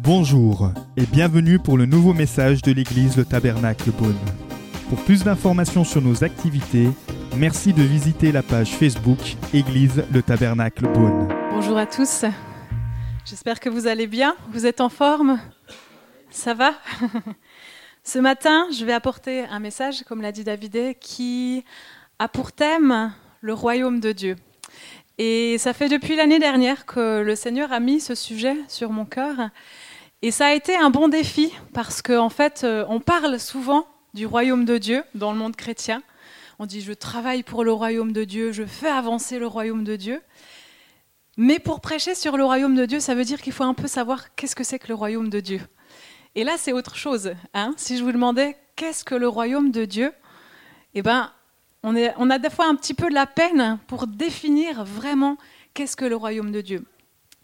Bonjour et bienvenue pour le nouveau message de l'église Le Tabernacle Beaune. Pour plus d'informations sur nos activités, merci de visiter la page Facebook Église Le Tabernacle Beaune. Bonjour à tous, j'espère que vous allez bien, vous êtes en forme, ça va? Ce matin, je vais apporter un message, comme l'a dit David, qui a pour thème le royaume de Dieu. Et ça fait depuis l'année dernière que le Seigneur a mis ce sujet sur mon cœur. Et ça a été un bon défi parce qu'en en fait, euh, on parle souvent du royaume de Dieu dans le monde chrétien. On dit je travaille pour le royaume de Dieu, je fais avancer le royaume de Dieu. Mais pour prêcher sur le royaume de Dieu, ça veut dire qu'il faut un peu savoir qu'est-ce que c'est que le royaume de Dieu. Et là, c'est autre chose. Hein. si je vous demandais qu'est-ce que le royaume de Dieu, eh ben, on, a des fois un petit peu de la peine pour définir vraiment qu'est-ce que le royaume de Dieu.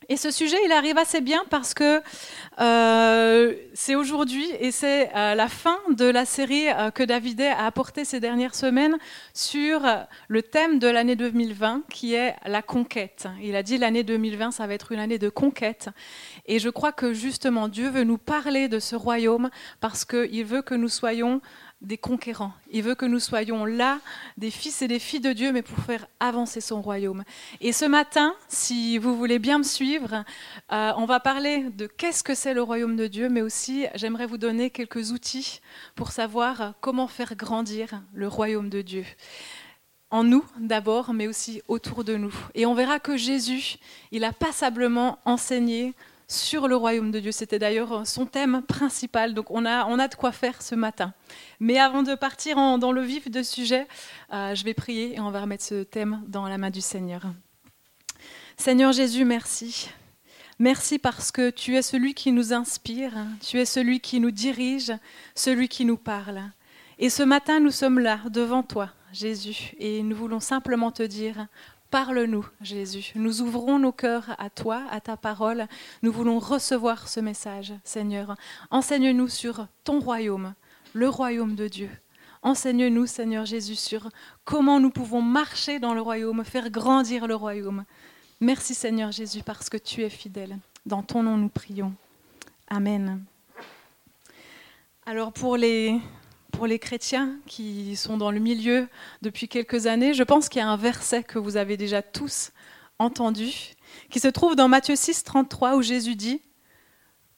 Et ce sujet, il arrive assez bien parce que euh, c'est aujourd'hui et c'est euh, la fin de la série euh, que David a apporté ces dernières semaines sur le thème de l'année 2020 qui est la conquête. Il a dit l'année 2020, ça va être une année de conquête. Et je crois que justement Dieu veut nous parler de ce royaume parce qu'il veut que nous soyons des conquérants. Il veut que nous soyons là, des fils et des filles de Dieu, mais pour faire avancer son royaume. Et ce matin, si vous voulez bien me suivre, euh, on va parler de qu'est-ce que c'est le royaume de Dieu, mais aussi j'aimerais vous donner quelques outils pour savoir comment faire grandir le royaume de Dieu. En nous d'abord, mais aussi autour de nous. Et on verra que Jésus, il a passablement enseigné sur le royaume de Dieu. C'était d'ailleurs son thème principal, donc on a, on a de quoi faire ce matin. Mais avant de partir dans le vif du sujet, euh, je vais prier et on va remettre ce thème dans la main du Seigneur. Seigneur Jésus, merci. Merci parce que tu es celui qui nous inspire, tu es celui qui nous dirige, celui qui nous parle. Et ce matin, nous sommes là devant toi, Jésus, et nous voulons simplement te dire, Parle-nous, Jésus. Nous ouvrons nos cœurs à toi, à ta parole. Nous voulons recevoir ce message, Seigneur. Enseigne-nous sur ton royaume, le royaume de Dieu. Enseigne-nous, Seigneur Jésus, sur comment nous pouvons marcher dans le royaume, faire grandir le royaume. Merci, Seigneur Jésus, parce que tu es fidèle. Dans ton nom, nous prions. Amen. Alors pour les pour les chrétiens qui sont dans le milieu depuis quelques années, je pense qu'il y a un verset que vous avez déjà tous entendu, qui se trouve dans Matthieu 6, 33, où Jésus dit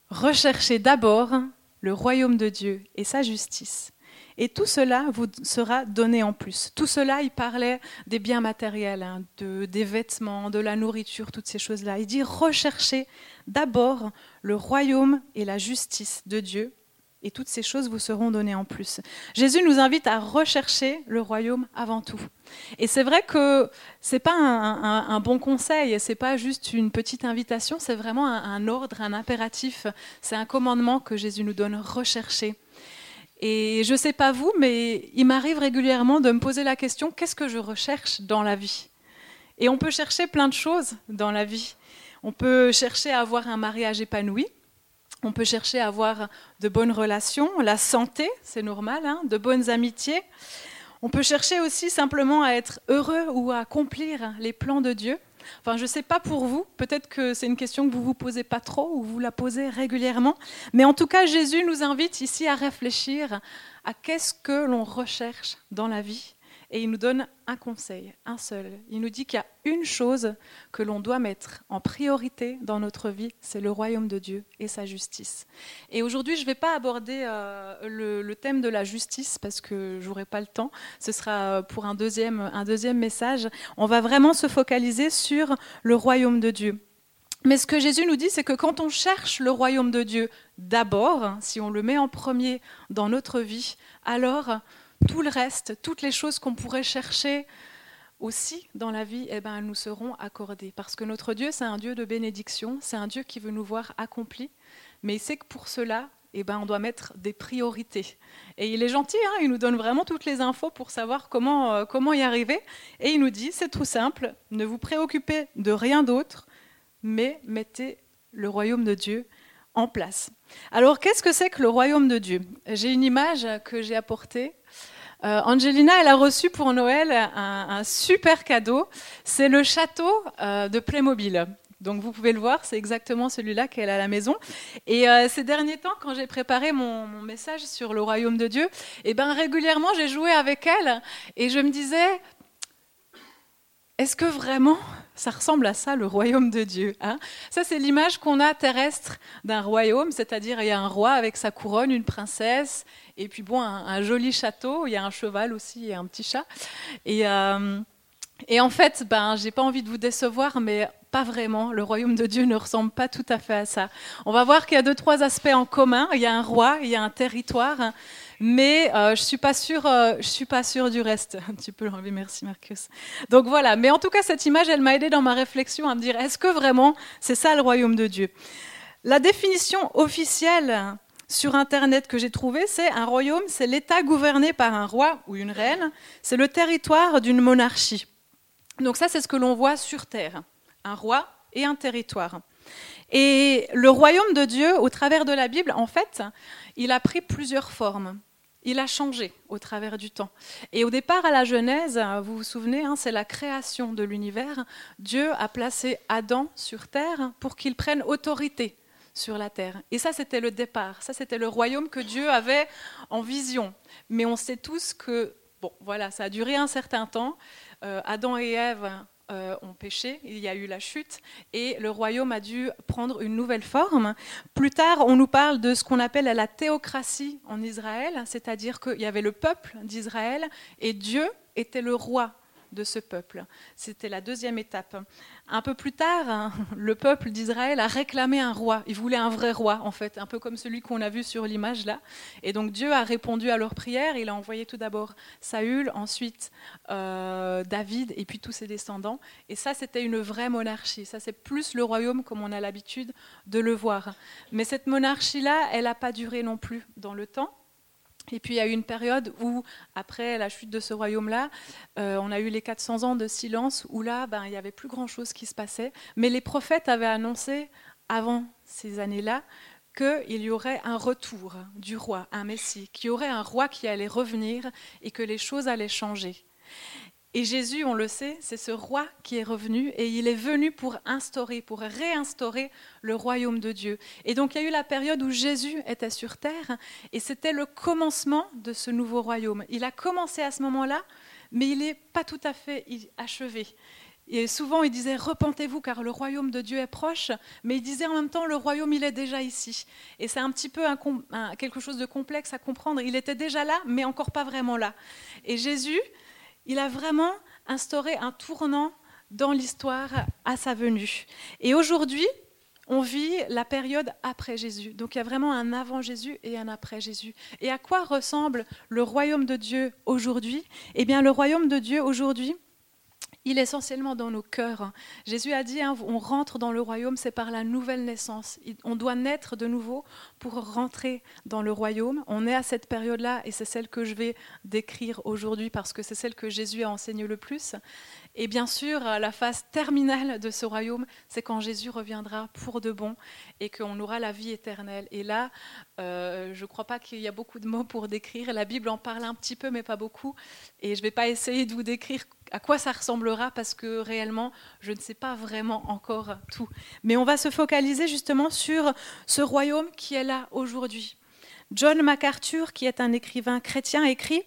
Recherchez d'abord le royaume de Dieu et sa justice. Et tout cela vous sera donné en plus. Tout cela, il parlait des biens matériels, hein, de, des vêtements, de la nourriture, toutes ces choses-là. Il dit recherchez d'abord le royaume et la justice de Dieu et toutes ces choses vous seront données en plus. Jésus nous invite à rechercher le royaume avant tout. Et c'est vrai que c'est pas un, bon conseil, c'est pas juste une petite invitation, c'est vraiment un, ordre, un impératif, c'est un commandement que Jésus nous donne rechercher. Et je sais pas vous, mais il m'arrive régulièrement de me poser la question qu'est-ce que je recherche dans la vie? Et on peut chercher plein de choses dans la vie. On peut chercher à avoir un mariage épanoui, on peut chercher à avoir de bonnes relations, la santé, c'est normal, hein, de bonnes amitiés. On peut chercher aussi simplement à être heureux ou à accomplir les plans de Dieu. Enfin, je ne sais pas pour vous, peut-être que c'est une question que vous vous posez pas trop ou vous la posez régulièrement, mais en tout cas, Jésus nous invite ici à réfléchir à qu'est-ce que l'on recherche dans la vie et il nous donne un conseil, un seul. Il nous dit qu'il y a une chose que l'on doit mettre en priorité dans notre vie, c'est le royaume de Dieu et sa justice. Et aujourd'hui, je ne vais pas aborder euh, le, thème de la justice parce que j'aurai pas le temps. Ce sera pour un deuxième, un deuxième message. On va vraiment se focaliser sur le royaume de Dieu. Mais ce que Jésus nous dit, c'est que quand on cherche le royaume de Dieu d'abord, si on le met en premier dans notre vie, alors tout le reste, toutes les choses qu'on pourrait chercher aussi dans la vie, eh ben, nous seront accordées. Parce que notre Dieu, c'est un Dieu de bénédiction, c'est un Dieu qui veut nous voir accomplis, mais il sait que pour cela, eh ben, on doit mettre des priorités. Et il est gentil, hein, il nous donne vraiment toutes les infos pour savoir comment, euh, comment y arriver. Et il nous dit, c'est tout simple, ne vous préoccupez de rien d'autre, mais mettez le royaume de Dieu en place. Alors, qu'est-ce que c'est que le royaume de Dieu? J'ai une image que j'ai apportée Euh, Angelina, elle a reçu pour Noël un, super cadeau. C'est le château euh, de Playmobil. Donc vous pouvez le voir, c'est exactement celui-là qu'elle a à la maison. Et euh, ces derniers temps, quand j'ai préparé mon, message sur le royaume de Dieu, eh ben, régulièrement j'ai joué avec elle et je me disais, est-ce que vraiment ça ressemble à ça, le royaume de Dieu hein Ça, c'est l'image qu'on a terrestre d'un royaume, c'est-à-dire il y a un roi avec sa couronne, une princesse, et puis bon, un, joli château, il y a un cheval aussi et un petit chat. Et, euh, et en fait, ben, j'ai pas envie de vous décevoir, mais pas vraiment. Le royaume de Dieu ne ressemble pas tout à fait à ça. On va voir qu'il y a deux, trois aspects en commun. Il y a un roi, il y a un territoire, mais euh, je suis euh, suis pas sûre du reste. tu peux l'enlever, merci Marcus. Donc voilà. Mais en tout cas, cette image, elle m'a aidé dans ma réflexion à me dire est-ce que vraiment c'est ça le royaume de Dieu? La définition officielle sur Internet que j'ai trouvée, c'est un royaume, c'est l'État gouverné par un roi ou une reine, c'est le territoire d'une monarchie. Donc ça, c'est ce que l'on voit sur Terre un roi et un territoire. Et le royaume de Dieu, au travers de la Bible, en fait, il a pris plusieurs formes. Il a changé au travers du temps. Et au départ, à la Genèse, vous vous souvenez, hein, c'est la création de l'univers. Dieu a placé Adam sur terre pour qu'il prenne autorité sur la terre. Et ça, c'était le départ. Ça, c'était le royaume que Dieu avait en vision. Mais on sait tous que, bon, voilà, ça a duré un certain temps. Euh, Adam et Ève euh, ont péché, il y a eu la chute, et le royaume a dû prendre une nouvelle forme. Plus tard, on nous parle de ce qu'on appelle la théocratie en Israël, c'est-à-dire qu'il y avait le peuple d'Israël et Dieu était le roi de ce peuple. C'était la deuxième étape. Un peu plus tard, hein, le peuple d'Israël a réclamé un roi. Il voulait un vrai roi, en fait, un peu comme celui qu'on a vu sur l'image là. Et donc Dieu a répondu à leur prière. Il a envoyé tout d'abord Saül, ensuite euh, David, et puis tous ses descendants. Et ça, c'était une vraie monarchie. Ça, c'est plus le royaume comme on a l'habitude de le voir. Mais cette monarchie-là, elle n'a pas duré non plus dans le temps. Et puis il y a eu une période où, après la chute de ce royaume-là, euh, on a eu les 400 ans de silence, où là, ben, il n'y avait plus grand-chose qui se passait. Mais les prophètes avaient annoncé, avant ces années-là, qu'il y aurait un retour du roi, un Messie, qu'il y aurait un roi qui allait revenir et que les choses allaient changer. Et Jésus, on le sait, c'est ce roi qui est revenu et il est venu pour instaurer, pour réinstaurer le royaume de Dieu. Et donc il y a eu la période où Jésus était sur terre et c'était le commencement de ce nouveau royaume. Il a commencé à ce moment-là, mais il n'est pas tout à fait achevé. Et souvent, il disait Repentez-vous, car le royaume de Dieu est proche. Mais il disait en même temps Le royaume, il est déjà ici. Et c'est un petit peu quelque chose de complexe à comprendre. Il était déjà là, mais encore pas vraiment là. Et Jésus, il a vraiment instauré un tournant dans l'histoire à sa venue. Et aujourd'hui, on vit la période après Jésus. Donc il y a vraiment un avant Jésus et un après Jésus. Et à quoi ressemble le royaume de Dieu aujourd'hui? Eh bien, le royaume de Dieu aujourd'hui, il est essentiellement dans nos cœurs. Jésus a dit, hein, on rentre dans le royaume, c'est par la nouvelle naissance. On doit naître de nouveau pour rentrer dans le royaume. On est à cette période-là et c'est celle que je vais décrire aujourd'hui parce que c'est celle que Jésus a enseignée le plus. Et bien sûr, la phase terminale de ce royaume, c'est quand Jésus reviendra pour de bon et qu'on aura la vie éternelle. Et là, euh, je ne crois pas qu'il y a beaucoup de mots pour décrire. La Bible en parle un petit peu, mais pas beaucoup. Et je ne vais pas essayer de vous décrire à quoi ça ressemblera parce que réellement, je ne sais pas vraiment encore tout. Mais on va se focaliser justement sur ce royaume qui est là aujourd'hui. John MacArthur, qui est un écrivain chrétien, écrit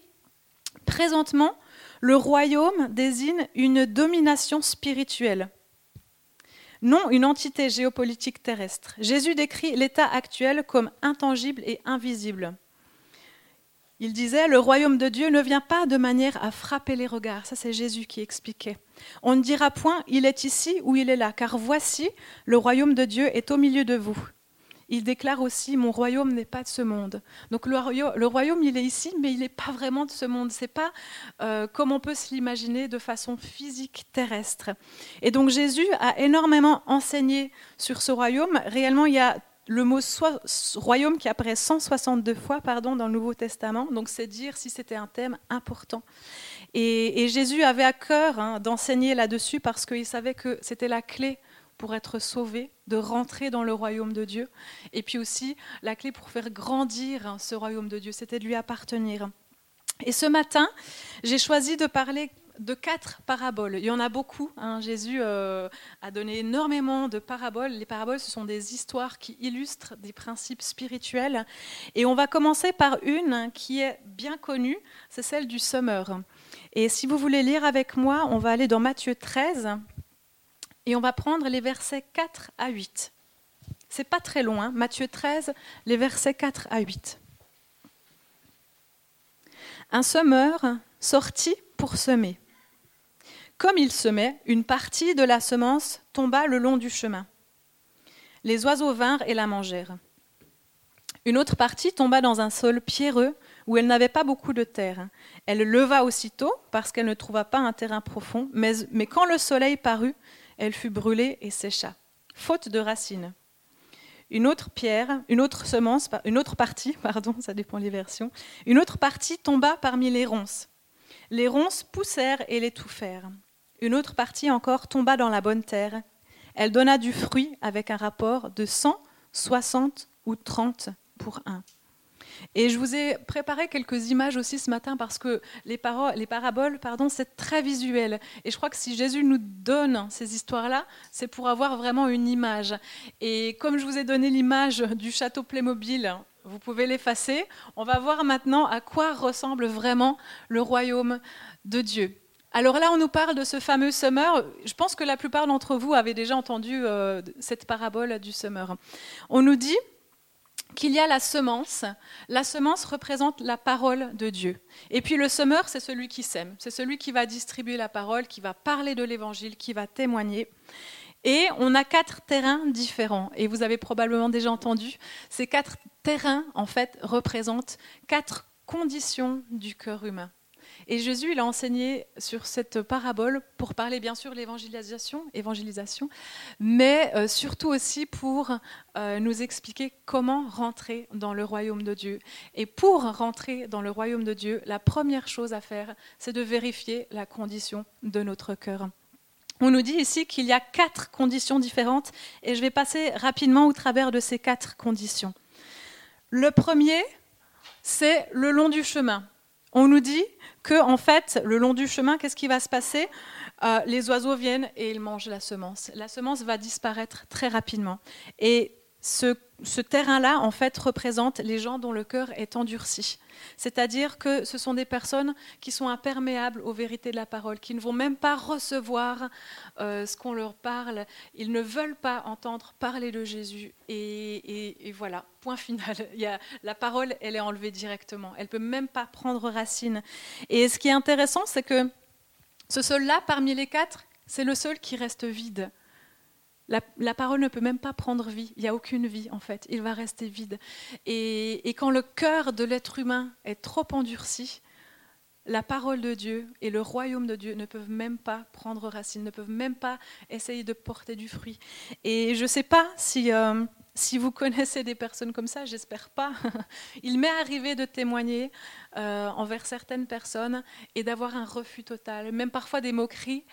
Présentement, le royaume désigne une domination spirituelle, non une entité géopolitique terrestre. Jésus décrit l'état actuel comme intangible et invisible. Il disait, le royaume de Dieu ne vient pas de manière à frapper les regards. Ça, c'est Jésus qui expliquait. On ne dira point, il est ici ou il est là, car voici, le royaume de Dieu est au milieu de vous il déclare aussi Mon royaume n'est pas de ce monde. Donc le, royaume, il est ici, mais il n'est pas vraiment de ce monde. C'est pas euh, comme on peut se l'imaginer de façon physique terrestre. Et donc Jésus a énormément enseigné sur ce royaume. Réellement, il y a le mot royaume qui apparaît 162 fois pardon, dans le Nouveau Testament. Donc c'est dire si c'était un thème important. Et, Jésus avait à cœur hein, d'enseigner là-dessus parce qu'il savait que c'était la clé pour être sauvé, de rentrer dans le royaume de Dieu. Et puis aussi, la clé pour faire grandir ce royaume de Dieu, c'était de lui appartenir. Et ce matin, j'ai choisi de parler de quatre paraboles. Il y en a beaucoup. Hein. Jésus euh, a donné énormément de paraboles. Les paraboles, ce sont des histoires qui illustrent des principes spirituels. Et on va commencer par une qui est bien connue, c'est celle du semeur. Et si vous voulez lire avec moi, on va aller dans Matthieu 13 et on va prendre les versets 4 à 8. C'est pas très loin, Matthieu 13, les versets 4 à 8. Un semeur sortit pour semer. Comme il semait, une partie de la semence tomba le long du chemin. Les oiseaux vinrent et la mangèrent. Une autre partie tomba dans un sol pierreux où elle n'avait pas beaucoup de terre. Elle leva aussitôt parce qu'elle ne trouva pas un terrain profond, mais, quand le soleil parut, elle fut brûlée et sécha, faute de racines. Une autre pierre, une autre semence, une autre partie, pardon, ça dépend des versions, une autre partie tomba parmi les ronces. Les ronces poussèrent et l'étouffèrent. Une autre partie encore tomba dans la bonne terre. Elle donna du fruit avec un rapport de 100, 60 ou 30 pour un. Et je vous ai préparé quelques images aussi ce matin parce que les, les paraboles, pardon, c'est très visuel. Et je crois que si Jésus nous donne ces histoires-là, c'est pour avoir vraiment une image. Et comme je vous ai donné l'image du château Playmobil, vous pouvez l'effacer. On va voir maintenant à quoi ressemble vraiment le royaume de Dieu. Alors là, on nous parle de ce fameux summer. Je pense que la plupart d'entre vous avaient déjà entendu euh, cette parabole du summer. On nous dit qu'il y a la semence. La semence représente la parole de Dieu. Et puis le semeur, c'est celui qui sème. C'est celui qui va distribuer la parole, qui va parler de l'évangile, qui va témoigner. Et on a quatre terrains différents. Et vous avez probablement déjà entendu, ces quatre terrains, en fait, représentent quatre conditions du cœur humain. Et Jésus, il a enseigné sur cette parabole pour parler bien sûr l'évangélisation, évangélisation, mais euh, surtout aussi pour euh, nous expliquer comment rentrer dans le royaume de Dieu. Et pour rentrer dans le royaume de Dieu, la première chose à faire, c'est de vérifier la condition de notre cœur. On nous dit ici qu'il y a quatre conditions différentes et je vais passer rapidement au travers de ces quatre conditions. Le premier, c'est le long du chemin. On nous dit que, en fait, le long du chemin, qu'est-ce qui va se passer? Euh, Les oiseaux viennent et ils mangent la semence. La semence va disparaître très rapidement. Et ce, terrain-là, en fait, représente les gens dont le cœur est endurci. C'est-à-dire que ce sont des personnes qui sont imperméables aux vérités de la parole, qui ne vont même pas recevoir euh, ce qu'on leur parle. Ils ne veulent pas entendre parler de Jésus. Et, voilà, point final. La parole, elle est enlevée directement. Elle ne peut même pas prendre racine. Et ce qui est intéressant, c'est que ce sol-là, parmi les quatre, c'est le seul qui reste vide. La, parole ne peut même pas prendre vie. Il n'y a aucune vie, en fait. Il va rester vide. Et, quand le cœur de l'être humain est trop endurci, la parole de Dieu et le royaume de Dieu ne peuvent même pas prendre racine, ne peuvent même pas essayer de porter du fruit. Et je ne sais pas si... Euh, si vous connaissez des personnes comme ça, j'espère pas, il m'est arrivé de témoigner euh, envers certaines personnes et d'avoir un refus total, même parfois des moqueries.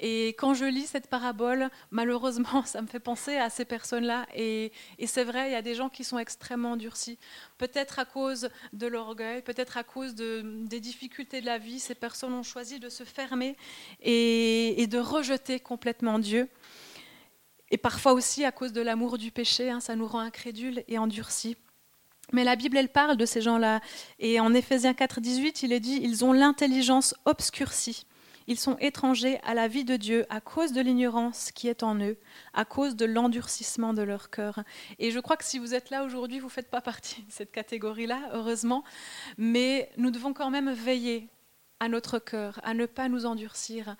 Et quand je lis cette parabole, malheureusement, ça me fait penser à ces personnes-là. Et, c'est vrai, il y a des gens qui sont extrêmement endurcis, peut-être à cause de l'orgueil, peut-être à cause des difficultés de la vie. Ces personnes ont choisi de se fermer et de rejeter complètement Dieu. Et parfois aussi à cause de l'amour du péché, hein, ça nous rend incrédules et endurcis. Mais la Bible, elle parle de ces gens-là. Et en Éphésiens 4, 18, il est dit ils ont l'intelligence obscurcie. Ils sont étrangers à la vie de Dieu à cause de l'ignorance qui est en eux, à cause de l'endurcissement de leur cœur. Et je crois que si vous êtes là aujourd'hui, vous ne faites pas partie de cette catégorie-là, heureusement. Mais nous devons quand même veiller à notre cœur, à ne pas nous endurcir.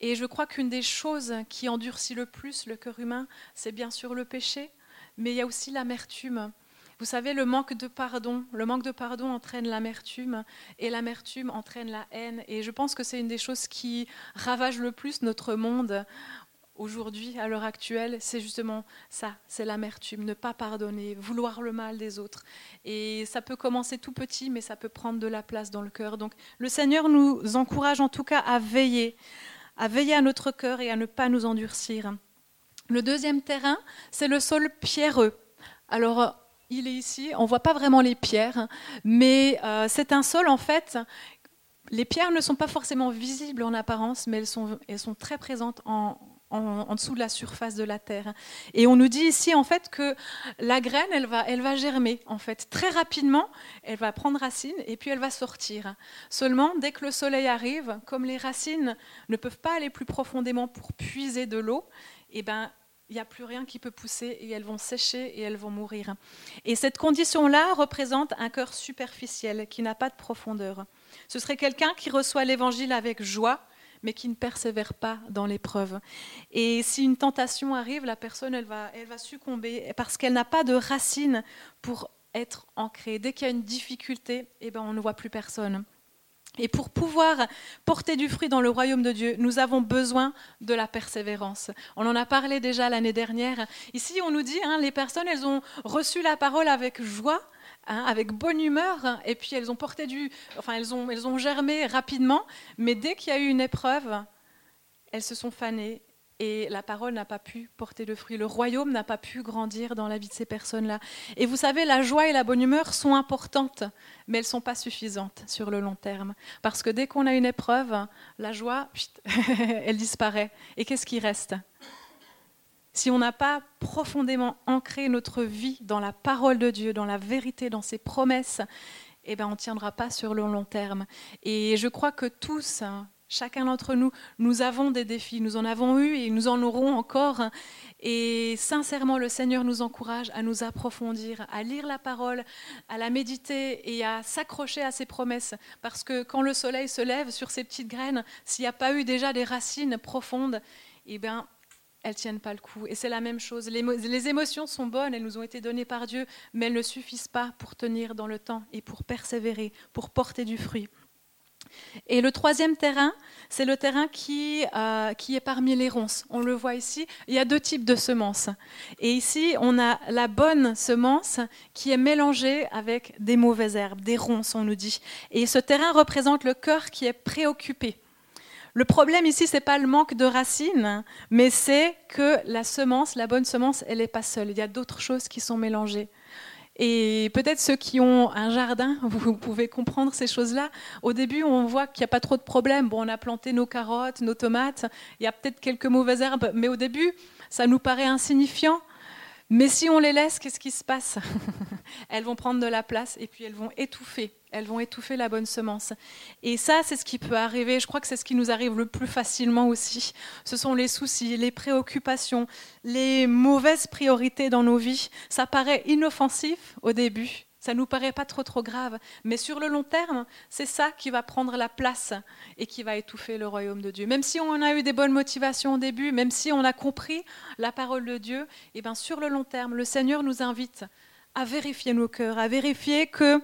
Et je crois qu'une des choses qui endurcit le plus le cœur humain, c'est bien sûr le péché, mais il y a aussi l'amertume. Vous savez, le manque de pardon, le manque de pardon entraîne l'amertume et l'amertume entraîne la haine. Et je pense que c'est une des choses qui ravage le plus notre monde aujourd'hui, à l'heure actuelle, c'est justement ça, c'est l'amertume, ne pas pardonner, vouloir le mal des autres. Et ça peut commencer tout petit, mais ça peut prendre de la place dans le cœur. Donc le Seigneur nous encourage en tout cas à veiller, à veiller à notre cœur et à ne pas nous endurcir. Le deuxième terrain, c'est le sol pierreux. Alors, il est ici, on ne voit pas vraiment les pierres, mais euh, c'est un sol en fait les pierres ne sont pas forcément visibles en apparence, mais elles sont, elles sont très présentes en, en, dessous de la surface de la terre. Et on nous dit ici en fait que la graine, elle va, elle va germer en fait très rapidement, elle va prendre racine et puis elle va sortir. Seulement, dès que le soleil arrive, comme les racines ne peuvent pas aller plus profondément pour puiser de l'eau, et eh ben il n'y a plus rien qui peut pousser et elles vont sécher et elles vont mourir. Et cette condition-là représente un cœur superficiel qui n'a pas de profondeur. Ce serait quelqu'un qui reçoit l'évangile avec joie, mais qui ne persévère pas dans l'épreuve. Et si une tentation arrive, la personne, elle va, elle va succomber parce qu'elle n'a pas de racines pour être ancrée. Dès qu'il y a une difficulté, eh ben, on ne voit plus personne. Et pour pouvoir porter du fruit dans le royaume de Dieu, nous avons besoin de la persévérance. On en a parlé déjà l'année dernière. Ici, on nous dit, hein, les personnes, elles ont reçu la parole avec joie, Hein, avec bonne humeur, et puis elles ont porté du, enfin elles ont, elles ont germé rapidement, mais dès qu'il y a eu une épreuve, elles se sont fanées et la parole n'a pas pu porter le fruit. Le royaume n'a pas pu grandir dans la vie de ces personnes-là. Et vous savez, la joie et la bonne humeur sont importantes, mais elles ne sont pas suffisantes sur le long terme. Parce que dès qu'on a une épreuve, la joie, elle disparaît. Et qu'est-ce qui reste? Si on n'a pas profondément ancré notre vie dans la parole de Dieu, dans la vérité, dans ses promesses, eh ben, on ne tiendra pas sur le long terme. Et je crois que tous, hein, chacun d'entre nous, nous avons des défis. Nous en avons eu et nous en aurons encore. Et sincèrement, le Seigneur nous encourage à nous approfondir, à lire la parole, à la méditer et à s'accrocher à ses promesses. Parce que quand le soleil se lève sur ces petites graines, s'il n'y a pas eu déjà des racines profondes, eh bien, elles tiennent pas le coup. Et c'est la même chose. Les, émotions sont bonnes, elles nous ont été données par Dieu, mais elles ne suffisent pas pour tenir dans le temps et pour persévérer, pour porter du fruit. Et le troisième terrain, c'est le terrain qui, euh, qui est parmi les ronces. On le voit ici, il y a deux types de semences. Et ici, on a la bonne semence qui est mélangée avec des mauvaises herbes, des ronces, on nous dit. Et ce terrain représente le cœur qui est préoccupé. Le problème ici, ce n'est pas le manque de racines, mais c'est que la semence, la bonne semence, elle n'est pas seule. Il y a d'autres choses qui sont mélangées. Et peut-être ceux qui ont un jardin, vous pouvez comprendre ces choses-là. Au début, on voit qu'il n'y a pas trop de problèmes. Bon, on a planté nos carottes, nos tomates, il y a peut-être quelques mauvaises herbes, mais au début, ça nous paraît insignifiant. Mais si on les laisse, qu'est-ce qui se passe Elles vont prendre de la place et puis elles vont étouffer. Elles vont étouffer la bonne semence. Et ça, c'est ce qui peut arriver. Je crois que c'est ce qui nous arrive le plus facilement aussi. Ce sont les soucis, les préoccupations, les mauvaises priorités dans nos vies. Ça paraît inoffensif au début, ça nous paraît pas trop trop grave, mais sur le long terme, c'est ça qui va prendre la place et qui va étouffer le royaume de Dieu. Même si on a eu des bonnes motivations au début, même si on a compris la parole de Dieu, et eh bien sur le long terme, le Seigneur nous invite à vérifier nos cœurs, à vérifier que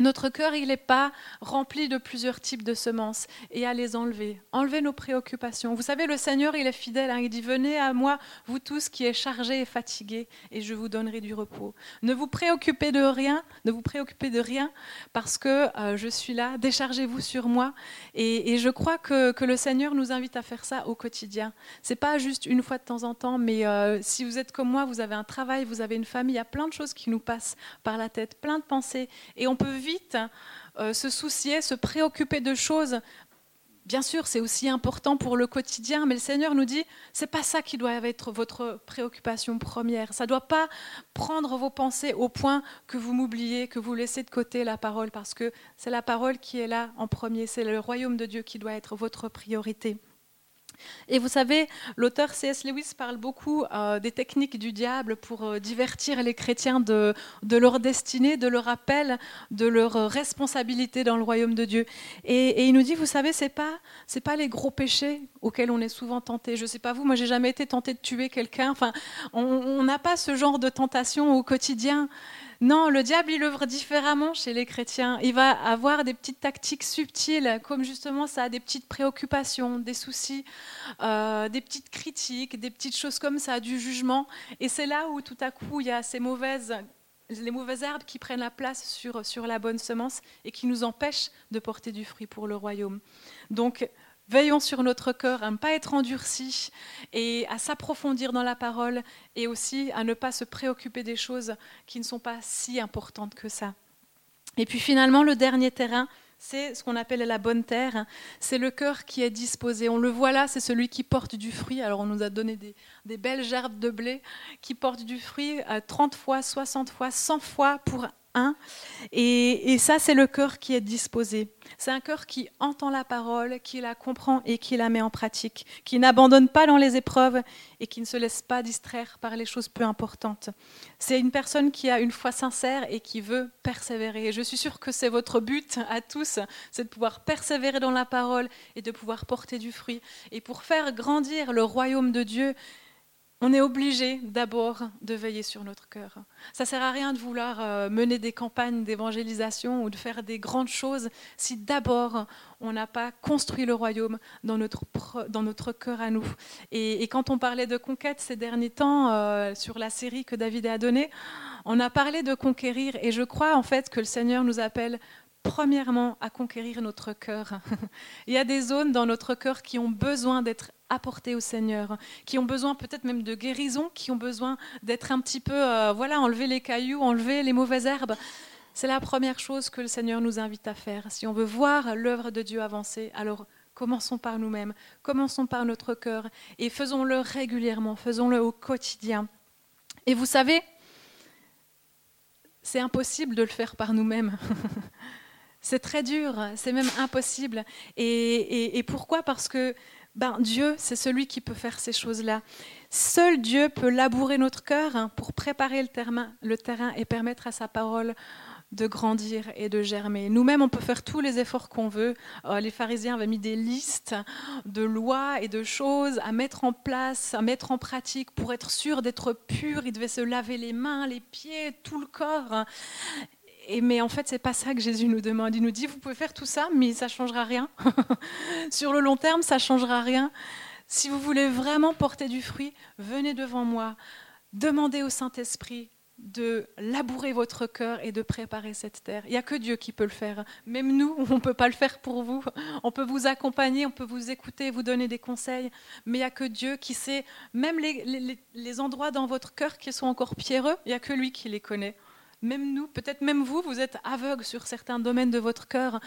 notre cœur, il n'est pas rempli de plusieurs types de semences et à les enlever. Enlever nos préoccupations. Vous savez, le Seigneur, il est fidèle. Hein. il dit, venez à moi, vous tous qui êtes chargés et fatigués, et je vous donnerai du repos. Ne vous préoccupez de rien, ne vous préoccupez de rien, parce que euh, je suis là. Déchargez-vous sur moi. Et, je crois que, le Seigneur nous invite à faire ça au quotidien. C'est pas juste une fois de temps en temps, mais euh, si vous êtes comme moi, vous avez un travail, vous avez une famille, il y a plein de choses qui nous passent par la tête, plein de pensées, et on peut euh, se soucier, se préoccuper de choses. Bien sûr, c'est aussi important pour le quotidien, mais le Seigneur nous dit, c'est pas ça qui doit être votre préoccupation première. Ça doit pas prendre vos pensées au point que vous m'oubliez, que vous laissez de côté la parole, parce que c'est la parole qui est là en premier. C'est le royaume de Dieu qui doit être votre priorité. Et vous savez, l'auteur C.S. Lewis parle beaucoup euh, des techniques du diable pour euh, divertir les chrétiens de, leur destinée, de leur appel, de leur responsabilité dans le royaume de Dieu. Et, il nous dit, vous savez, c'est pas c'est pas les gros péchés auxquels on est souvent tenté. Je sais pas vous, moi j'ai jamais été tenté de tuer quelqu'un. Enfin, on n'a pas ce genre de tentation au quotidien. Non, le diable, il œuvre différemment chez les chrétiens. Il va avoir des petites tactiques subtiles, comme justement ça des petites préoccupations, des soucis, euh, des petites critiques, des petites choses comme ça, du jugement. Et c'est là où tout à coup, il y a ces mauvaises les mauvaises herbes qui prennent la place sur, sur la bonne semence et qui nous empêchent de porter du fruit pour le royaume. Donc, Veillons sur notre cœur à ne pas être endurci et à s'approfondir dans la parole et aussi à ne pas se préoccuper des choses qui ne sont pas si importantes que ça. Et puis finalement, le dernier terrain, c'est ce qu'on appelle la bonne terre. C'est le cœur qui est disposé. On le voit là, c'est celui qui porte du fruit. Alors on nous a donné des, belles gerbes de blé qui portent du fruit 30 euh, fois, 60 fois, 100 fois pour et, ça, c'est le cœur qui est disposé. C'est un cœur qui entend la parole, qui la comprend et qui la met en pratique, qui n'abandonne pas dans les épreuves et qui ne se laisse pas distraire par les choses peu importantes. C'est une personne qui a une foi sincère et qui veut persévérer. Et je suis sûre que c'est votre but à tous, c'est de pouvoir persévérer dans la parole et de pouvoir porter du fruit. Et pour faire grandir le royaume de Dieu, on est obligé d'abord de veiller sur notre cœur. Ça ne sert à rien de vouloir euh, mener des campagnes d'évangélisation ou de faire des grandes choses si d'abord on n'a pas construit le royaume dans notre, cœur à nous. Et, quand on parlait de conquête ces derniers temps euh, sur la série que David a donnée, on a parlé de conquérir et je crois en fait que le Seigneur nous appelle premièrement à conquérir notre cœur. Il y a des zones dans notre cœur qui ont besoin d'être apportées au Seigneur, qui ont besoin peut-être même de guérison, qui ont besoin d'être un petit peu, euh, voilà, enlever les cailloux, enlever les mauvaises herbes. C'est la première chose que le Seigneur nous invite à faire. Si on veut voir l'œuvre de Dieu avancer, alors commençons par nous-mêmes, commençons par notre cœur et faisons-le régulièrement, faisons-le au quotidien. Et vous savez, c'est impossible de le faire par nous-mêmes. C'est très dur, c'est même impossible. Et, pourquoi? Parce que ben, Dieu, c'est celui qui peut faire ces choses-là. Seul Dieu peut labourer notre cœur hein, pour préparer le terrain, le terrain et permettre à sa parole de grandir et de germer. Nous-mêmes, on peut faire tous les efforts qu'on veut. Euh, les pharisiens avaient mis des listes de lois et de choses à mettre en place, à mettre en pratique pour être sûr d'être pur. Ils devaient se laver les mains, les pieds, tout le corps mais en fait, c'est pas ça que Jésus nous demande. Il nous dit, vous pouvez faire tout ça, mais ça changera rien. Sur le long terme, ça changera rien. Si vous voulez vraiment porter du fruit, venez devant moi. Demandez au Saint-Esprit de labourer votre cœur et de préparer cette terre. Il n'y a que Dieu qui peut le faire. Même nous, on ne peut pas le faire pour vous. On peut vous accompagner, on peut vous écouter, vous donner des conseils, mais il n'y a que Dieu qui sait, même les, les endroits dans votre cœur qui sont encore pierreux, il n'y a que lui qui les connaît. Même nous, peut-être même vous, vous êtes aveugle sur certains domaines de votre cœur.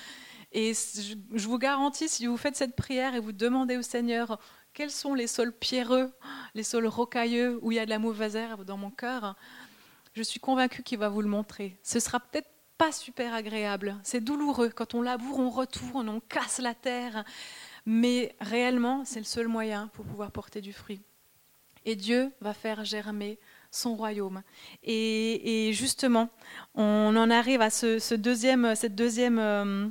Et je vous garantis, si vous faites cette prière et vous demandez au Seigneur quels sont les sols pierreux, les sols rocailleux où il y a de la mauvaise herbe dans mon cœur, je suis convaincue qu'il va vous le montrer. Ce sera peut-être pas super agréable, c'est douloureux. Quand on laboure, on retourne, on casse la terre. Mais réellement, c'est le seul moyen pour pouvoir porter du fruit. Et Dieu va faire germer son royaume. Et, justement, on en arrive à ce, deuxième, cette, deuxième, euh,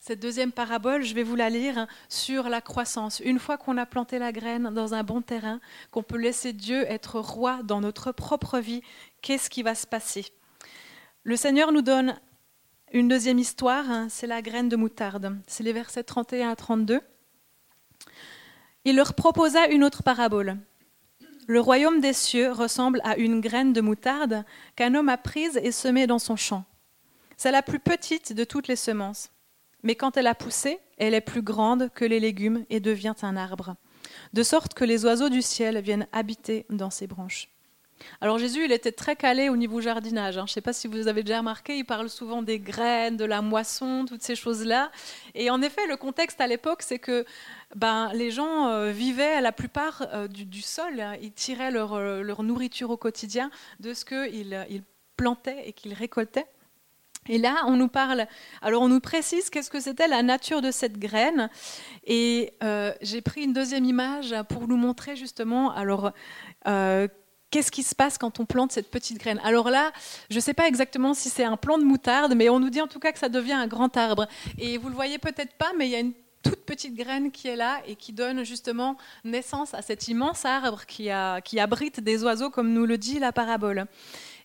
cette deuxième parabole, je vais vous la lire, sur la croissance. Une fois qu'on a planté la graine dans un bon terrain, qu'on peut laisser Dieu être roi dans notre propre vie, qu'est-ce qui va se passer? Le Seigneur nous donne une deuxième histoire, hein, c'est la graine de moutarde. C'est les versets 31 à 32. Il leur proposa une autre parabole. Le royaume des cieux ressemble à une graine de moutarde qu'un homme a prise et semée dans son champ. C'est la plus petite de toutes les semences. Mais quand elle a poussé, elle est plus grande que les légumes et devient un arbre, de sorte que les oiseaux du ciel viennent habiter dans ses branches. Alors Jésus, il était très calé au niveau jardinage. Hein. Je ne sais pas si vous avez déjà remarqué, il parle souvent des graines, de la moisson, toutes ces choses-là. Et en effet, le contexte à l'époque, c'est que ben, les gens euh, vivaient la plupart euh, du, sol. Hein. Ils tiraient euh, leur, nourriture au quotidien de ce qu'ils ils plantaient et qu'ils récoltaient. Et là, on nous parle, alors on nous précise qu'est-ce que c'était la nature de cette graine. Et j'ai pris une deuxième image pour nous montrer justement, alors Qu'est-ce qui se passe quand on plante cette petite graine? Alors là, je ne sais pas exactement si c'est un plant de moutarde, mais on nous dit en tout cas que ça devient un grand arbre. Et vous le voyez peut-être pas, mais il y a une toute petite graine qui est là et qui donne justement naissance à cet immense arbre qui, qui abrite des oiseaux, comme nous le dit la parabole.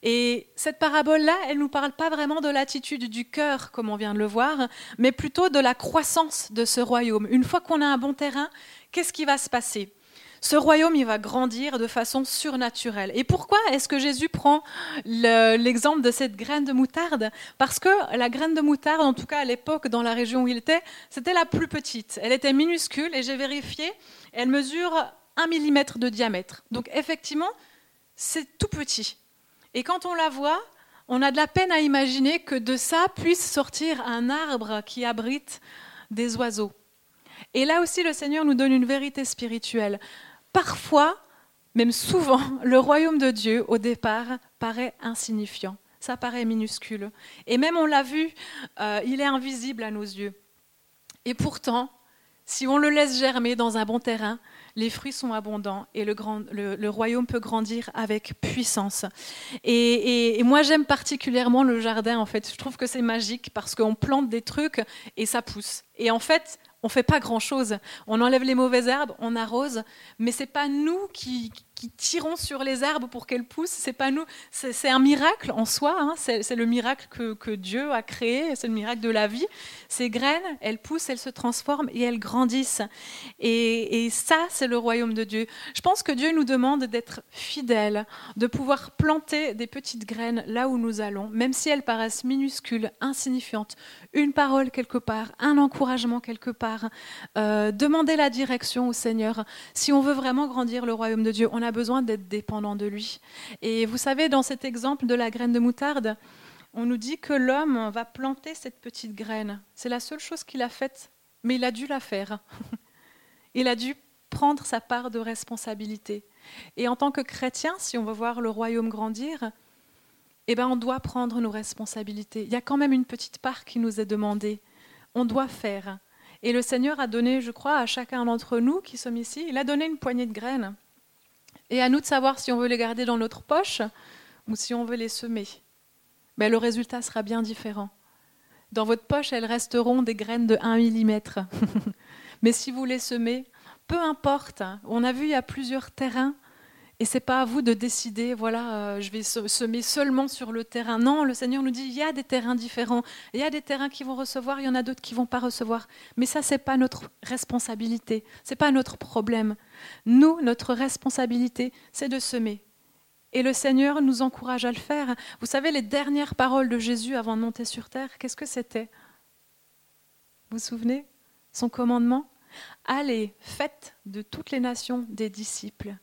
Et cette parabole-là, elle ne nous parle pas vraiment de l'attitude du cœur, comme on vient de le voir, mais plutôt de la croissance de ce royaume. Une fois qu'on a un bon terrain, qu'est-ce qui va se passer? Ce royaume, il va grandir de façon surnaturelle. Et pourquoi est-ce que Jésus prend l'exemple de cette graine de moutarde? Parce que la graine de moutarde, en tout cas à l'époque dans la région où il était, c'était la plus petite. Elle était minuscule et j'ai vérifié, elle mesure un millimètre de diamètre. Donc effectivement, c'est tout petit. Et quand on la voit, on a de la peine à imaginer que de ça puisse sortir un arbre qui abrite des oiseaux. Et là aussi, le Seigneur nous donne une vérité spirituelle. Parfois, même souvent, le royaume de Dieu, au départ, paraît insignifiant. Ça paraît minuscule. Et même, on l'a vu, euh, il est invisible à nos yeux. Et pourtant, si on le laisse germer dans un bon terrain, les fruits sont abondants et le, royaume peut grandir avec puissance. Et, et moi, j'aime particulièrement le jardin, en fait. Je trouve que c'est magique parce qu'on plante des trucs et ça pousse. Et en fait, on fait pas grand-chose. On enlève les mauvaises herbes, on arrose, mais c'est pas nous qui, tirons sur les herbes pour qu'elles poussent. C'est pas nous. C'est un miracle en soi. Hein. C'est le miracle que, Dieu a créé. C'est le miracle de la vie. Ces graines, elles poussent, elles se transforment et elles grandissent. Et, ça, c'est le royaume de Dieu. Je pense que Dieu nous demande d'être fidèles, de pouvoir planter des petites graines là où nous allons, même si elles paraissent minuscules, insignifiantes. Une parole quelque part, un encouragement quelque part. Euh, demander la direction au Seigneur. Si on veut vraiment grandir le royaume de Dieu, on a besoin d'être dépendant de lui. Et vous savez, dans cet exemple de la graine de moutarde, on nous dit que l'homme va planter cette petite graine. C'est la seule chose qu'il a faite, mais il a dû la faire. il a dû prendre sa part de responsabilité. Et en tant que chrétien, si on veut voir le royaume grandir, eh ben on doit prendre nos responsabilités. Il y a quand même une petite part qui nous est demandée. On doit faire. Et le Seigneur a donné, je crois, à chacun d'entre nous qui sommes ici, il a donné une poignée de graines. Et à nous de savoir si on veut les garder dans notre poche ou si on veut les semer. Mais le résultat sera bien différent. Dans votre poche, elles resteront des graines de 1 mm. Mais si vous les semez, peu importe. On a vu, il plusieurs terrains et c'est pas à vous de décider, voilà, euh, je vais semer seulement sur le terrain. Non, le Seigneur nous dit, il y a des terrains différents. Il y a des terrains qui vont recevoir, il y en a d'autres qui vont pas recevoir. Mais ça, c'est pas notre responsabilité, c'est pas notre problème. Nous, notre responsabilité, c'est de semer. Et le Seigneur nous encourage à le faire. Vous savez, les dernières paroles de Jésus avant de monter sur terre, qu'est-ce que c'était? Vous vous souvenez? Son commandement? Allez, faites de toutes les nations des disciples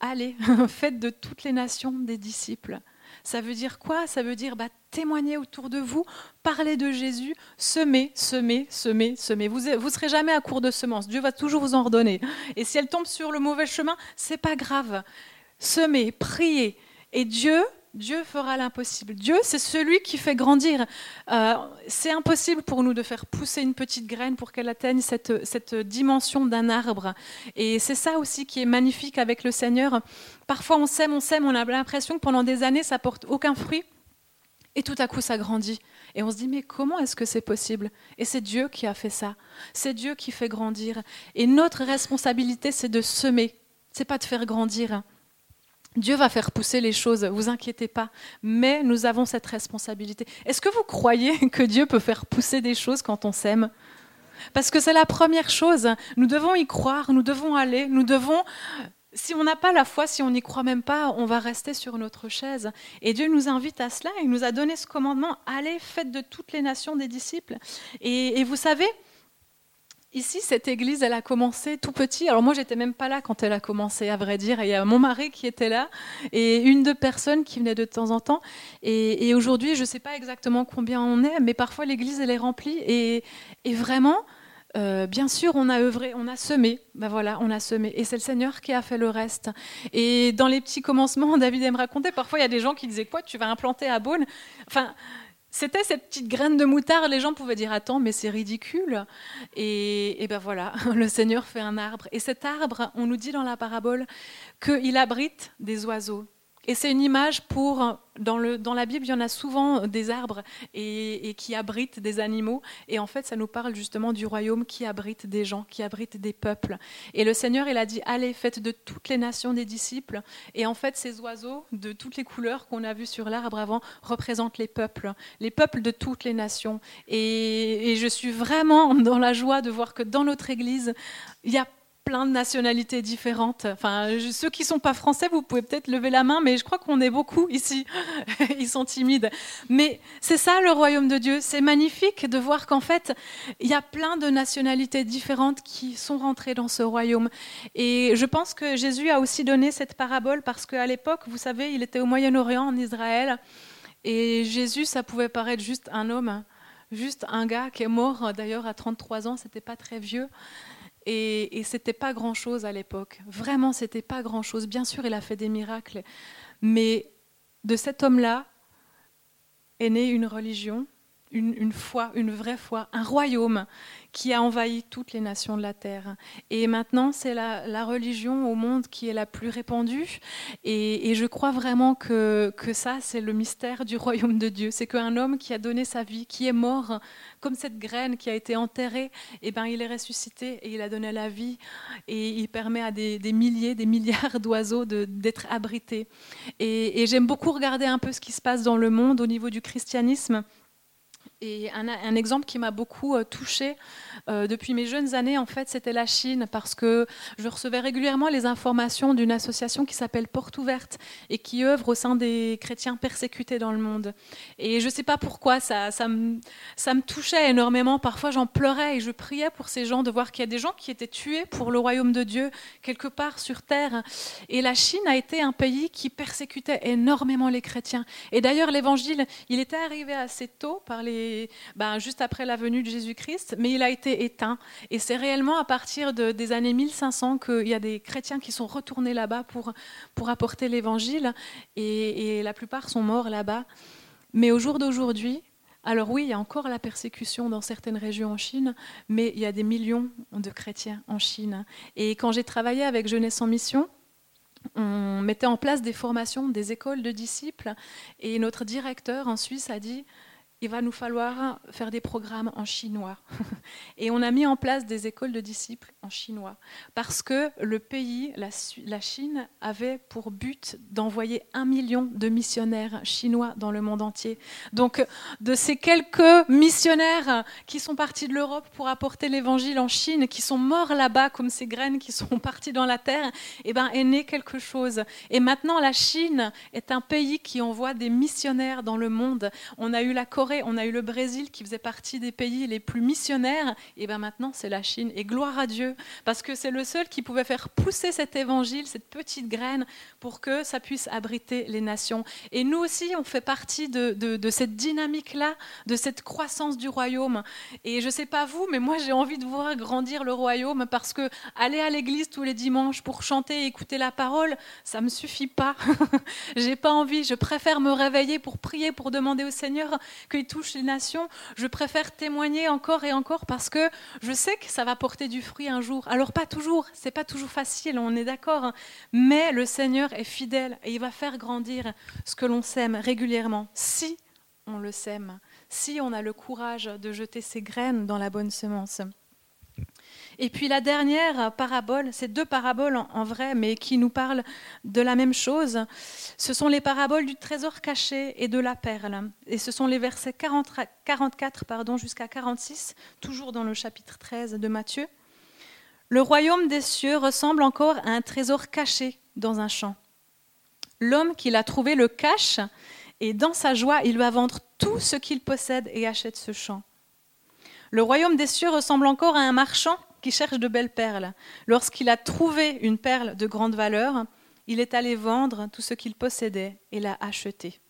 allez, faites de toutes les nations des disciples. Ça veut dire quoi? Ça veut dire bah, témoigner autour de vous, parler de Jésus, semer, semer, semer, semer. Vous ne serez jamais à court de semences. Dieu va toujours vous en redonner. Et si elle tombe sur le mauvais chemin, c'est pas grave. Semez, priez. Et Dieu, Dieu fera l'impossible. Dieu, c'est celui qui fait grandir. Euh, c'est impossible pour nous de faire pousser une petite graine pour qu'elle atteigne cette, cette dimension d'un arbre. Et c'est ça aussi qui est magnifique avec le Seigneur. Parfois, on sème, on sème, on a l'impression que pendant des années, ça porte aucun fruit. Et tout à coup, ça grandit. Et on se dit, mais comment est-ce que c'est possible? Et c'est Dieu qui a fait ça. C'est Dieu qui fait grandir. Et notre responsabilité, c'est de semer. C'est pas de faire grandir. Dieu va faire pousser les choses, vous inquiétez pas, mais nous avons cette responsabilité. Est-ce que vous croyez que Dieu peut faire pousser des choses quand on s'aime? Parce que c'est la première chose. Nous devons y croire, nous devons aller, nous devons... Si on n'a pas la foi, si on n'y croit même pas, on va rester sur notre chaise. Et Dieu nous invite à cela, il nous a donné ce commandement, allez, faites de toutes les nations des disciples. Et, et vous savez, Ici, cette église, elle a commencé tout petit. Alors moi, j'étais même pas là quand elle a commencé, à vrai dire. il y a mon mari qui était là et une deux personnes qui venaient de temps en temps. Et, aujourd'hui, je ne sais pas exactement combien on est, mais parfois l'église, elle est remplie. Et, vraiment, euh, bien sûr, on a œuvré, on a semé. Ben voilà, on a semé. Et c'est le Seigneur qui a fait le reste. Et dans les petits commencements, David me racontait, parfois il y a des gens qui disaient quoi, tu vas implanter à Beaune? Enfin, c'était cette petite graine de moutarde. Les gens pouvaient dire Attends, mais c'est ridicule. Et, et ben voilà, le Seigneur fait un arbre. Et cet arbre, on nous dit dans la parabole qu'il abrite des oiseaux. Et c'est une image pour, dans, la Bible, il y en a souvent des arbres et, qui abritent des animaux. Et en fait, ça nous parle justement du royaume qui abrite des gens, qui abrite des peuples. Et le Seigneur, il a dit, allez, faites de toutes les nations des disciples. Et en fait, ces oiseaux, de toutes les couleurs qu'on a vues sur l'arbre avant, représentent les peuples, les peuples de toutes les nations. Et, et je suis vraiment dans la joie de voir que dans notre Église, il y a plein de nationalités différentes. Enfin, ceux qui sont pas français, vous pouvez peut-être lever la main, mais je crois qu'on est beaucoup ici. Ils sont timides. Mais c'est ça le royaume de Dieu. C'est magnifique de voir qu'en fait, il y a plein de nationalités différentes qui sont rentrées dans ce royaume. Et je pense que Jésus a aussi donné cette parabole parce qu'à l'époque, vous savez, il était au Moyen-Orient, en Israël. Et Jésus, ça pouvait paraître juste un homme, juste un gars qui est mort d'ailleurs à 33 ans, c'était pas très vieux. Et, c'était pas grand chose à l'époque. Vraiment, c'était pas grand chose. Bien sûr, il a fait des miracles. Mais de cet homme-là est née une religion, une, foi, une vraie foi, un royaume qui a envahi toutes les nations de la terre. Et maintenant, c'est la, religion au monde qui est la plus répandue. Et, je crois vraiment que, que ça, c'est le mystère du royaume de Dieu. C'est qu'un homme qui a donné sa vie, qui est mort, comme cette graine qui a été enterrée, eh ben, il est ressuscité et il a donné la vie. Et il permet à des, milliers, des milliards d'oiseaux d'être abrités. Et, et j'aime beaucoup regarder un peu ce qui se passe dans le monde au niveau du christianisme. Et un, exemple qui m'a beaucoup euh, touchée euh, depuis mes jeunes années, en fait, c'était la Chine, parce que je recevais régulièrement les informations d'une association qui s'appelle Porte Ouverte et qui œuvre au sein des chrétiens persécutés dans le monde. Et je ne sais pas pourquoi, ça, me, ça me touchait énormément. Parfois, j'en pleurais et je priais pour ces gens de voir qu'il y a des gens qui étaient tués pour le royaume de Dieu quelque part sur terre. Et la Chine a été un pays qui persécutait énormément les chrétiens. Et d'ailleurs, l'évangile, il était arrivé assez tôt par les ben, juste après la venue de Jésus-Christ, mais il a été éteint. Et c'est réellement à partir de, des années 1500 qu'il y a des chrétiens qui sont retournés là-bas pour, pour apporter l'évangile, et, et la plupart sont morts là-bas. Mais au jour d'aujourd'hui, alors oui, il y a encore la persécution dans certaines régions en Chine, mais il y a des millions de chrétiens en Chine. Et quand j'ai travaillé avec Jeunesse en Mission, on mettait en place des formations, des écoles de disciples, et notre directeur en Suisse a dit, il va nous falloir faire des programmes en chinois. Et on a mis en place des écoles de disciples en chinois, parce que le pays, la, Chine, avait pour but d'envoyer un million de missionnaires chinois dans le monde entier. Donc, de ces quelques missionnaires qui sont partis de l'Europe pour apporter l'évangile en Chine, qui sont morts là-bas comme ces graines qui sont parties dans la terre, eh ben, est né quelque chose. Et maintenant, la Chine est un pays qui envoie des missionnaires dans le monde. On a eu la Corée on a eu le Brésil qui faisait partie des pays les plus missionnaires, et bien maintenant c'est la Chine. Et gloire à Dieu, parce que c'est le seul qui pouvait faire pousser cet évangile, cette petite graine, pour que ça puisse abriter les nations. Et nous aussi, on fait partie de, cette dynamique-là, de cette croissance du royaume. Et je ne sais pas vous, mais moi j'ai envie de voir grandir le royaume, parce que aller à l'église tous les dimanches pour chanter et écouter la parole, ça me suffit pas. j'ai pas envie, je préfère me réveiller pour prier, pour demander au Seigneur que touche les nations, je préfère témoigner encore et encore parce que je sais que ça va porter du fruit un jour. Alors pas toujours, c'est pas toujours facile, on est d'accord, hein. mais le Seigneur est fidèle et il va faire grandir ce que l'on sème régulièrement si on le sème, si on a le courage de jeter ses graines dans la bonne semence. Et puis la dernière parabole, c'est deux paraboles en, vrai, mais qui nous parlent de la même chose. Ce sont les paraboles du trésor caché et de la perle. Et ce sont les versets 44 pardon, jusqu'à 46, toujours dans le chapitre 13 de Matthieu. Le royaume des cieux ressemble encore à un trésor caché dans un champ. L'homme qui l'a trouvé le cache, et dans sa joie, il va vendre tout ce qu'il possède et achète ce champ. Le royaume des cieux ressemble encore à un marchand qui cherche de belles perles. Lorsqu'il a trouvé une perle de grande valeur, il est allé vendre tout ce qu'il possédait et l'a acheté.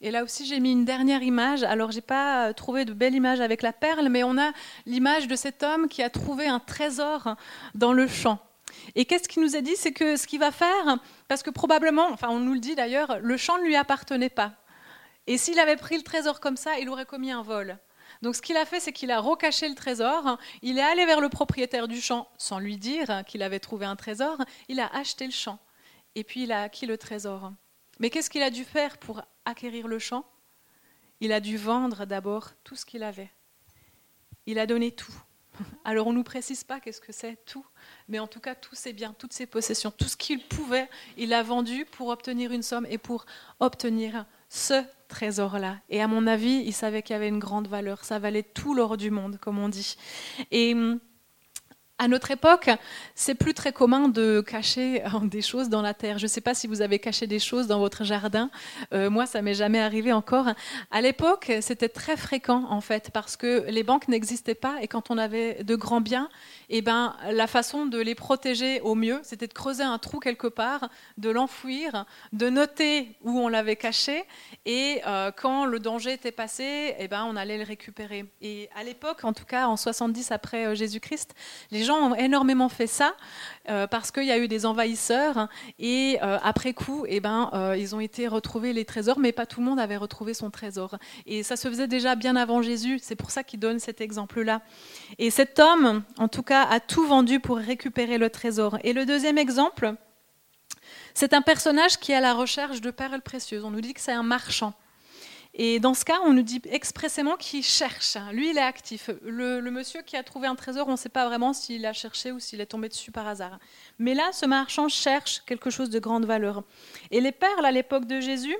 Et là aussi, j'ai mis une dernière image. Alors, je n'ai pas trouvé de belle image avec la perle, mais on a l'image de cet homme qui a trouvé un trésor dans le champ. Et qu'est-ce qu'il nous a dit? C'est que ce qu'il va faire, parce que probablement, enfin, on nous le dit d'ailleurs, le champ ne lui appartenait pas. Et s'il avait pris le trésor comme ça, il aurait commis un vol. Donc ce qu'il a fait, c'est qu'il a recaché le trésor, il est allé vers le propriétaire du champ sans lui dire qu'il avait trouvé un trésor, il a acheté le champ et puis il a acquis le trésor. Mais qu'est-ce qu'il a dû faire pour acquérir le champ? Il a dû vendre d'abord tout ce qu'il avait. Il a donné tout. Alors on ne nous précise pas qu'est-ce que c'est tout, mais en tout cas tous ses biens, toutes ses possessions, tout ce qu'il pouvait, il a vendu pour obtenir une somme et pour obtenir ce trésor-là. Et à mon avis, il savait qu'il y avait une grande valeur. Ça valait tout l'or du monde, comme on dit. Et hum, À notre époque, c'est plus très commun de cacher euh, des choses dans la terre. Je ne sais pas si vous avez caché des choses dans votre jardin. Euh, moi, ça m'est jamais arrivé encore. À l'époque, c'était très fréquent en fait parce que les banques n'existaient pas et quand on avait de grands biens, eh ben, la façon de les protéger au mieux, c'était de creuser un trou quelque part, de l'enfouir, de noter où on l'avait caché, et euh, quand le danger était passé, eh ben, on allait le récupérer. Et à l'époque, en tout cas en 70 après Jésus-Christ, les gens ont énormément fait ça euh, parce qu'il y a eu des envahisseurs, et après coup, eh ben, ils ont été retrouvés les trésors, mais pas tout le monde avait retrouvé son trésor. Et ça se faisait déjà bien avant Jésus, c'est pour ça qu'il donne cet exemple-là. Et cet homme, en tout cas, a tout vendu pour récupérer le trésor. Et le deuxième exemple, c'est un personnage qui est à la recherche de perles précieuses. On nous dit que c'est un marchand. Et dans ce cas, on nous dit expressément qu'il cherche. Lui, il est actif. Le, monsieur qui a trouvé un trésor, on ne sait pas vraiment s'il a cherché ou s'il est tombé dessus par hasard. Mais là, ce marchand cherche quelque chose de grande valeur. Et les perles, à l'époque de Jésus,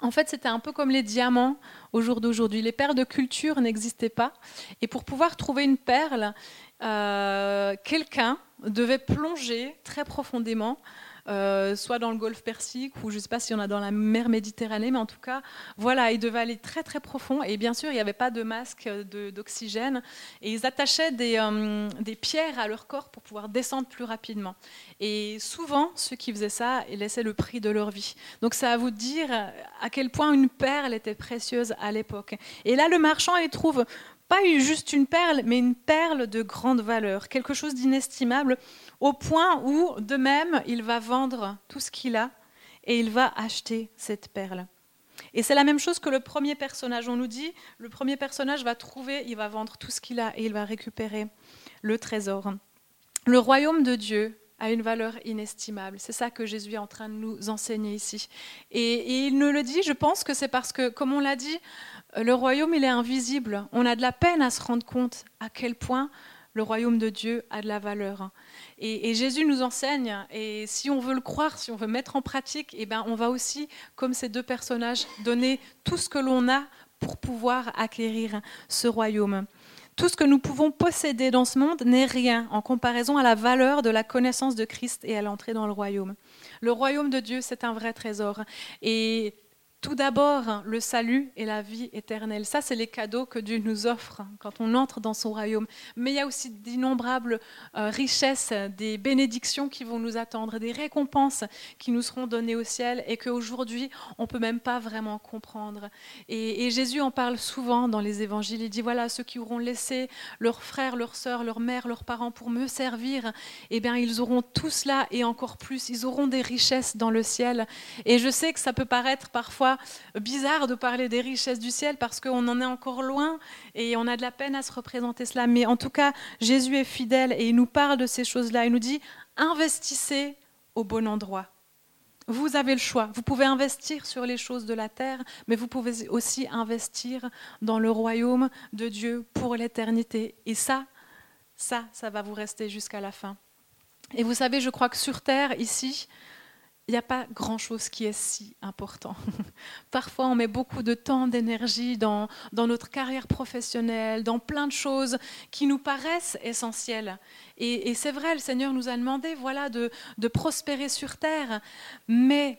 en fait, c'était un peu comme les diamants au jour d'aujourd'hui. Les perles de culture n'existaient pas. Et pour pouvoir trouver une perle, euh, quelqu'un devait plonger très profondément euh, soit dans le golfe Persique ou je ne sais pas s'il y en a dans la mer Méditerranée, mais en tout cas, voilà, ils devaient aller très très profond. Et bien sûr, il n'y avait pas de masque d'oxygène. Et ils attachaient des, euh, des, pierres à leur corps pour pouvoir descendre plus rapidement. Et souvent, ceux qui faisaient ça, ils laissaient le prix de leur vie. Donc ça à vous dire à quel point une perle était précieuse à l'époque. Et là, le marchand, il trouve pas juste une perle, mais une perle de grande valeur, quelque chose d'inestimable, au point où, de même, il va vendre tout ce qu'il a et il va acheter cette perle. Et c'est la même chose que le premier personnage. On nous dit, le premier personnage va trouver, il va vendre tout ce qu'il a et il va récupérer le trésor. Le royaume de Dieu a une valeur inestimable. C'est ça que Jésus est en train de nous enseigner ici. Et, et il nous le dit, je pense que c'est parce que, comme on l'a dit, le royaume, il est invisible. On a de la peine à se rendre compte à quel point le royaume de Dieu a de la valeur. Et, Jésus nous enseigne, et si on veut le croire, si on veut mettre en pratique, eh ben, on va aussi, comme ces deux personnages, donner tout ce que l'on a pour pouvoir acquérir ce royaume. Tout ce que nous pouvons posséder dans ce monde n'est rien en comparaison à la valeur de la connaissance de Christ et à l'entrée dans le royaume. Le royaume de Dieu, c'est un vrai trésor. Et tout d'abord, le salut et la vie éternelle. Ça, c'est les cadeaux que Dieu nous offre quand on entre dans son royaume. Mais il y a aussi d'innombrables euh, richesses, des bénédictions qui vont nous attendre, des récompenses qui nous seront données au ciel et qu'aujourd'hui, on ne peut même pas vraiment comprendre. Et, Jésus en parle souvent dans les évangiles. Il dit, voilà, ceux qui auront laissé leurs frères, leurs sœurs, leurs mères, leurs parents pour me servir, eh bien, ils auront tout cela et encore plus. Ils auront des richesses dans le ciel. Et je sais que ça peut paraître parfois bizarre de parler des richesses du ciel parce qu'on en est encore loin et on a de la peine à se représenter cela. Mais en tout cas, Jésus est fidèle et il nous parle de ces choses-là. Il nous dit, investissez au bon endroit. Vous avez le choix. Vous pouvez investir sur les choses de la terre, mais vous pouvez aussi investir dans le royaume de Dieu pour l'éternité. Et ça, ça, ça va vous rester jusqu'à la fin. Et vous savez, je crois que sur terre, ici, il n'y a pas grand-chose qui est si important. Parfois, on met beaucoup de temps, d'énergie dans, dans, notre carrière professionnelle, dans plein de choses qui nous paraissent essentielles. Et, c'est vrai, le Seigneur nous a demandé voilà, de, de prospérer sur terre, mais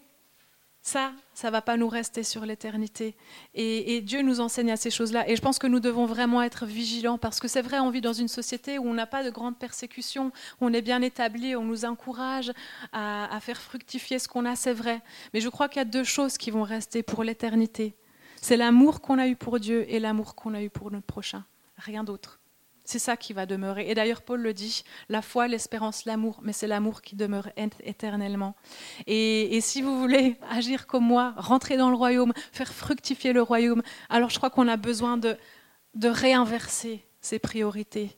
ça, ça va pas nous rester sur l'éternité. Et, Dieu nous enseigne à ces choses-là. Et je pense que nous devons vraiment être vigilants parce que c'est vrai, on vit dans une société où on n'a pas de grandes persécutions, on est bien établi, on nous encourage à, à faire fructifier ce qu'on a, c'est vrai. Mais je crois qu'il y a deux choses qui vont rester pour l'éternité. C'est l'amour qu'on a eu pour Dieu et l'amour qu'on a eu pour notre prochain. Rien d'autre. C'est ça qui va demeurer. Et d'ailleurs, Paul le dit, la foi, l'espérance, l'amour, mais c'est l'amour qui demeure éternellement. Et, si vous voulez agir comme moi, rentrer dans le royaume, faire fructifier le royaume, alors je crois qu'on a besoin de, de réinverser ces priorités.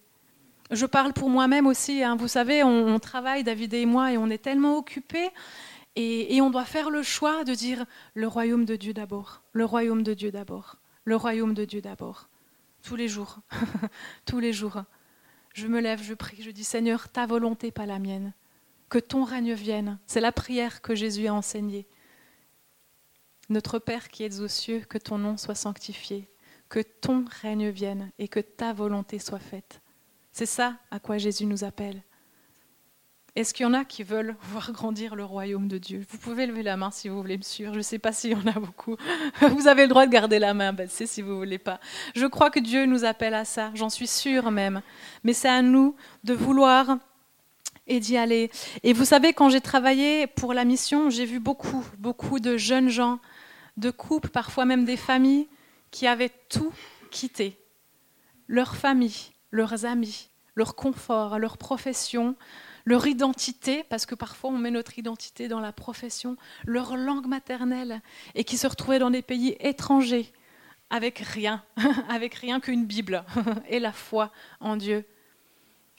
Je parle pour moi-même aussi. Hein. Vous savez, on, travaille, David et moi, et on est tellement occupés. Et on doit faire le choix de dire le royaume de Dieu d'abord, le royaume de Dieu d'abord, le royaume de Dieu d'abord tous les jours, tous les jours. Je me lève, je prie, je dis Seigneur, ta volonté, pas la mienne. Que ton règne vienne. C'est la prière que Jésus a enseignée. Notre Père qui es aux cieux, que ton nom soit sanctifié, que ton règne vienne et que ta volonté soit faite. C'est ça à quoi Jésus nous appelle. Est-ce qu'il y en a qui veulent voir grandir le royaume de Dieu? Vous pouvez lever la main si vous voulez me suivre. Je ne sais pas s'il y en a beaucoup. Vous avez le droit de garder la main, ben, c'est si vous ne voulez pas. Je crois que Dieu nous appelle à ça, j'en suis sûre même. Mais c'est à nous de vouloir et d'y aller. Et vous savez, quand j'ai travaillé pour la mission, j'ai vu beaucoup, beaucoup de jeunes gens, de couples, parfois même des familles, qui avaient tout quitté. Leur famille, leurs amis, leur confort, leur profession, leur identité, parce que parfois on met notre identité dans la profession, leur langue maternelle, et qui se retrouvaient dans des pays étrangers avec rien, avec rien qu'une Bible et la foi en Dieu.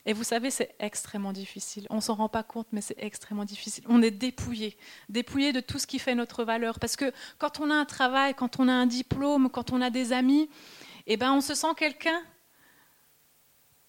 Et vous savez, c'est extrêmement difficile. On s'en rend pas compte, mais c'est extrêmement difficile. On est dépouillé, dépouillé de tout ce qui fait notre valeur. Parce que quand on a un travail, quand on a un diplôme, quand on a des amis, eh ben, on se sent quelqu'un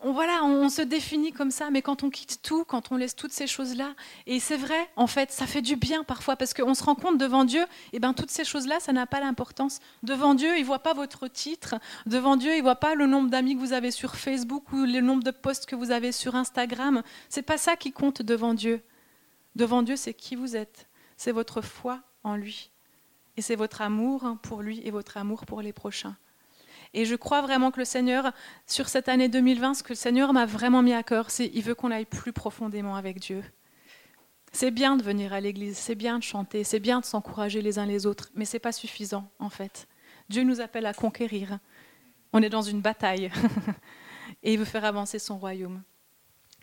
on, voilà, on, se définit comme ça, mais quand on quitte tout, quand on laisse toutes ces choses-là, et c'est vrai, en fait, ça fait du bien parfois, parce qu'on se rend compte devant Dieu, et eh ben toutes ces choses-là, ça n'a pas l'importance. Devant Dieu, il voit pas votre titre, devant Dieu, il voit pas le nombre d'amis que vous avez sur Facebook ou le nombre de posts que vous avez sur Instagram. C'est pas ça qui compte devant Dieu. Devant Dieu, c'est qui vous êtes, c'est votre foi en lui, et c'est votre amour pour lui et votre amour pour les prochains. Et je crois vraiment que le Seigneur, sur cette année 2020, ce que le Seigneur m'a vraiment mis à cœur, c'est qu'il veut qu'on aille plus profondément avec Dieu. C'est bien de venir à l'église, c'est bien de chanter, c'est bien de s'encourager les uns les autres, mais ce n'est pas suffisant en fait. Dieu nous appelle à conquérir. On est dans une bataille et il veut faire avancer son royaume.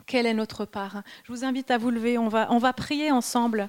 Quelle est notre part? Je vous invite à vous lever, on va, on va prier ensemble.